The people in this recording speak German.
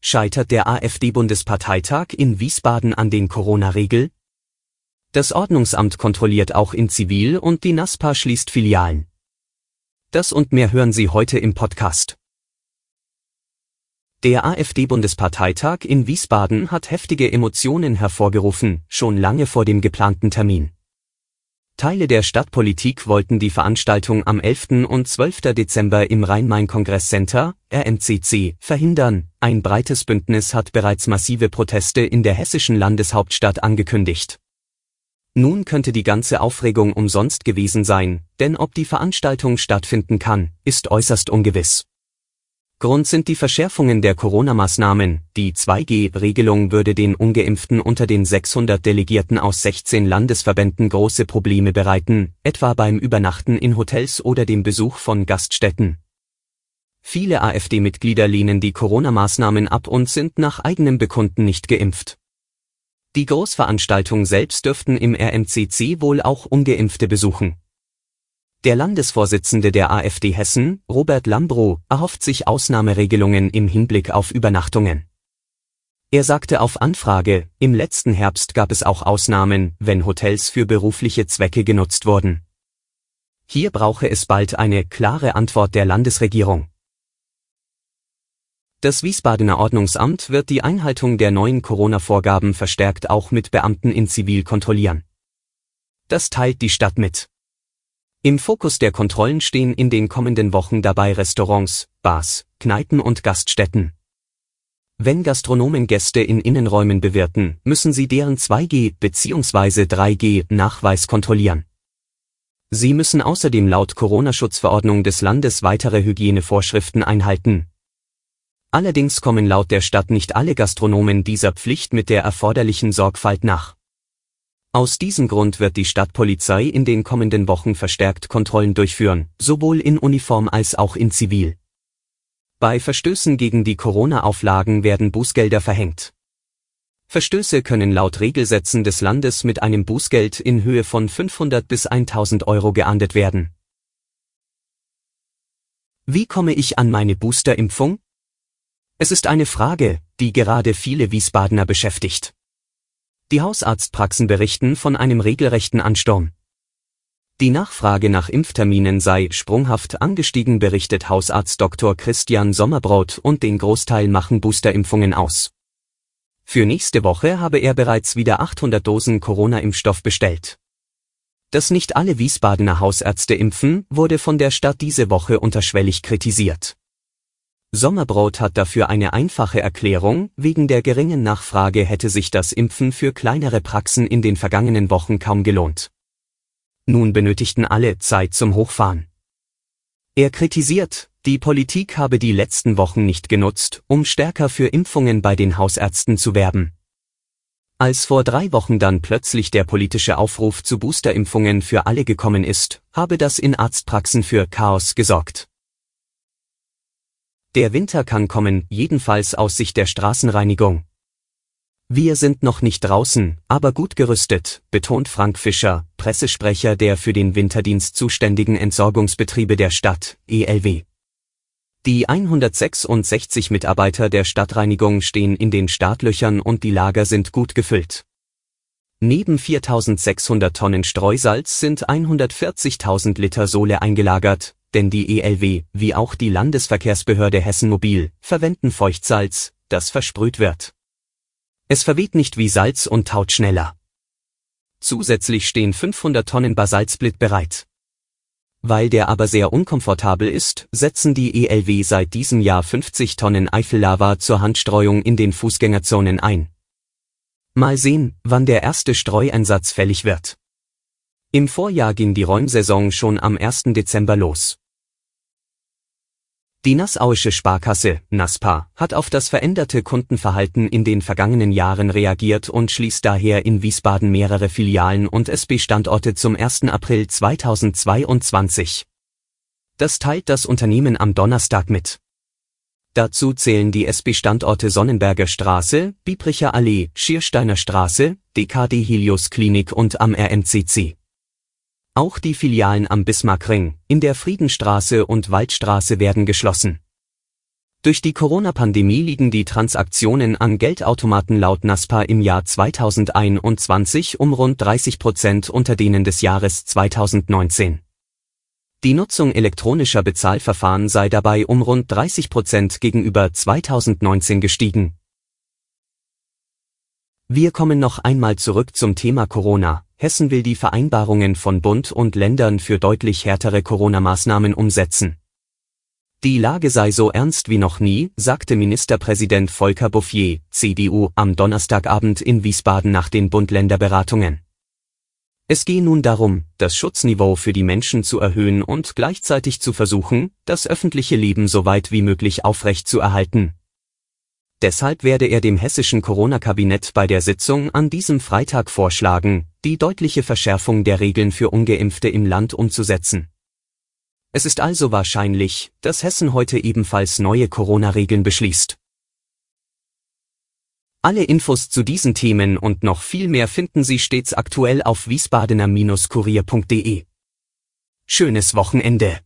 Scheitert der AfD-Bundesparteitag in Wiesbaden an den Corona-Regel? Das Ordnungsamt kontrolliert auch in Zivil und die NASPA schließt Filialen. Das und mehr hören Sie heute im Podcast. Der AfD-Bundesparteitag in Wiesbaden hat heftige Emotionen hervorgerufen, schon lange vor dem geplanten Termin. Teile der Stadtpolitik wollten die Veranstaltung am 11. und 12. Dezember im Rhein-Main-Kongress-Center, RMCC, verhindern. Ein breites Bündnis hat bereits massive Proteste in der hessischen Landeshauptstadt angekündigt. Nun könnte die ganze Aufregung umsonst gewesen sein, denn ob die Veranstaltung stattfinden kann, ist äußerst ungewiss. Grund sind die Verschärfungen der Corona-Maßnahmen. Die 2G-Regelung würde den ungeimpften unter den 600 Delegierten aus 16 Landesverbänden große Probleme bereiten, etwa beim Übernachten in Hotels oder dem Besuch von Gaststätten. Viele AfD-Mitglieder lehnen die Corona-Maßnahmen ab und sind nach eigenem Bekunden nicht geimpft. Die Großveranstaltung selbst dürften im RMCC wohl auch ungeimpfte besuchen. Der Landesvorsitzende der AfD Hessen, Robert Lambrow, erhofft sich Ausnahmeregelungen im Hinblick auf Übernachtungen. Er sagte auf Anfrage, im letzten Herbst gab es auch Ausnahmen, wenn Hotels für berufliche Zwecke genutzt wurden. Hier brauche es bald eine klare Antwort der Landesregierung. Das Wiesbadener Ordnungsamt wird die Einhaltung der neuen Corona-Vorgaben verstärkt auch mit Beamten in Zivil kontrollieren. Das teilt die Stadt mit. Im Fokus der Kontrollen stehen in den kommenden Wochen dabei Restaurants, Bars, Kneipen und Gaststätten. Wenn Gastronomen Gäste in Innenräumen bewirten, müssen sie deren 2G bzw. 3G Nachweis kontrollieren. Sie müssen außerdem laut Corona-Schutzverordnung des Landes weitere Hygienevorschriften einhalten. Allerdings kommen laut der Stadt nicht alle Gastronomen dieser Pflicht mit der erforderlichen Sorgfalt nach. Aus diesem Grund wird die Stadtpolizei in den kommenden Wochen verstärkt Kontrollen durchführen, sowohl in Uniform als auch in Zivil. Bei Verstößen gegen die Corona-Auflagen werden Bußgelder verhängt. Verstöße können laut Regelsätzen des Landes mit einem Bußgeld in Höhe von 500 bis 1000 Euro geahndet werden. Wie komme ich an meine Boosterimpfung? Es ist eine Frage, die gerade viele Wiesbadener beschäftigt. Die Hausarztpraxen berichten von einem regelrechten Ansturm. Die Nachfrage nach Impfterminen sei sprunghaft angestiegen, berichtet Hausarzt Dr. Christian Sommerbrot und den Großteil machen Boosterimpfungen aus. Für nächste Woche habe er bereits wieder 800 Dosen Corona-Impfstoff bestellt. Dass nicht alle Wiesbadener Hausärzte impfen, wurde von der Stadt diese Woche unterschwellig kritisiert. Sommerbrot hat dafür eine einfache Erklärung, wegen der geringen Nachfrage hätte sich das Impfen für kleinere Praxen in den vergangenen Wochen kaum gelohnt. Nun benötigten alle Zeit zum Hochfahren. Er kritisiert, die Politik habe die letzten Wochen nicht genutzt, um stärker für Impfungen bei den Hausärzten zu werben. Als vor drei Wochen dann plötzlich der politische Aufruf zu Boosterimpfungen für alle gekommen ist, habe das in Arztpraxen für Chaos gesorgt. Der Winter kann kommen, jedenfalls aus Sicht der Straßenreinigung. Wir sind noch nicht draußen, aber gut gerüstet, betont Frank Fischer, Pressesprecher der für den Winterdienst zuständigen Entsorgungsbetriebe der Stadt, ELW. Die 166 Mitarbeiter der Stadtreinigung stehen in den Startlöchern und die Lager sind gut gefüllt. Neben 4600 Tonnen Streusalz sind 140.000 Liter Sohle eingelagert, denn die ELW, wie auch die Landesverkehrsbehörde Hessen Mobil, verwenden Feuchtsalz, das versprüht wird. Es verweht nicht wie Salz und taut schneller. Zusätzlich stehen 500 Tonnen Basaltsplit bereit. Weil der aber sehr unkomfortabel ist, setzen die ELW seit diesem Jahr 50 Tonnen Eifellava zur Handstreuung in den Fußgängerzonen ein. Mal sehen, wann der erste Streueinsatz fällig wird. Im Vorjahr ging die Räumsaison schon am 1. Dezember los. Die Nassauische Sparkasse, NASPA, hat auf das veränderte Kundenverhalten in den vergangenen Jahren reagiert und schließt daher in Wiesbaden mehrere Filialen und SB-Standorte zum 1. April 2022. Das teilt das Unternehmen am Donnerstag mit. Dazu zählen die SB-Standorte Sonnenberger Straße, Biebricher Allee, Schiersteiner Straße, DKD Helios Klinik und am RMCC. Auch die Filialen am Bismarckring, in der Friedenstraße und Waldstraße werden geschlossen. Durch die Corona-Pandemie liegen die Transaktionen an Geldautomaten laut NASPA im Jahr 2021 um rund 30 Prozent unter denen des Jahres 2019. Die Nutzung elektronischer Bezahlverfahren sei dabei um rund 30 Prozent gegenüber 2019 gestiegen. Wir kommen noch einmal zurück zum Thema Corona. Hessen will die Vereinbarungen von Bund und Ländern für deutlich härtere Corona-Maßnahmen umsetzen. Die Lage sei so ernst wie noch nie, sagte Ministerpräsident Volker Bouffier, CDU, am Donnerstagabend in Wiesbaden nach den Bund-Länder-Beratungen. Es gehe nun darum, das Schutzniveau für die Menschen zu erhöhen und gleichzeitig zu versuchen, das öffentliche Leben so weit wie möglich aufrecht zu erhalten, Deshalb werde er dem hessischen Corona-Kabinett bei der Sitzung an diesem Freitag vorschlagen, die deutliche Verschärfung der Regeln für ungeimpfte im Land umzusetzen. Es ist also wahrscheinlich, dass Hessen heute ebenfalls neue Corona-Regeln beschließt. Alle Infos zu diesen Themen und noch viel mehr finden Sie stets aktuell auf wiesbadener-kurier.de. Schönes Wochenende!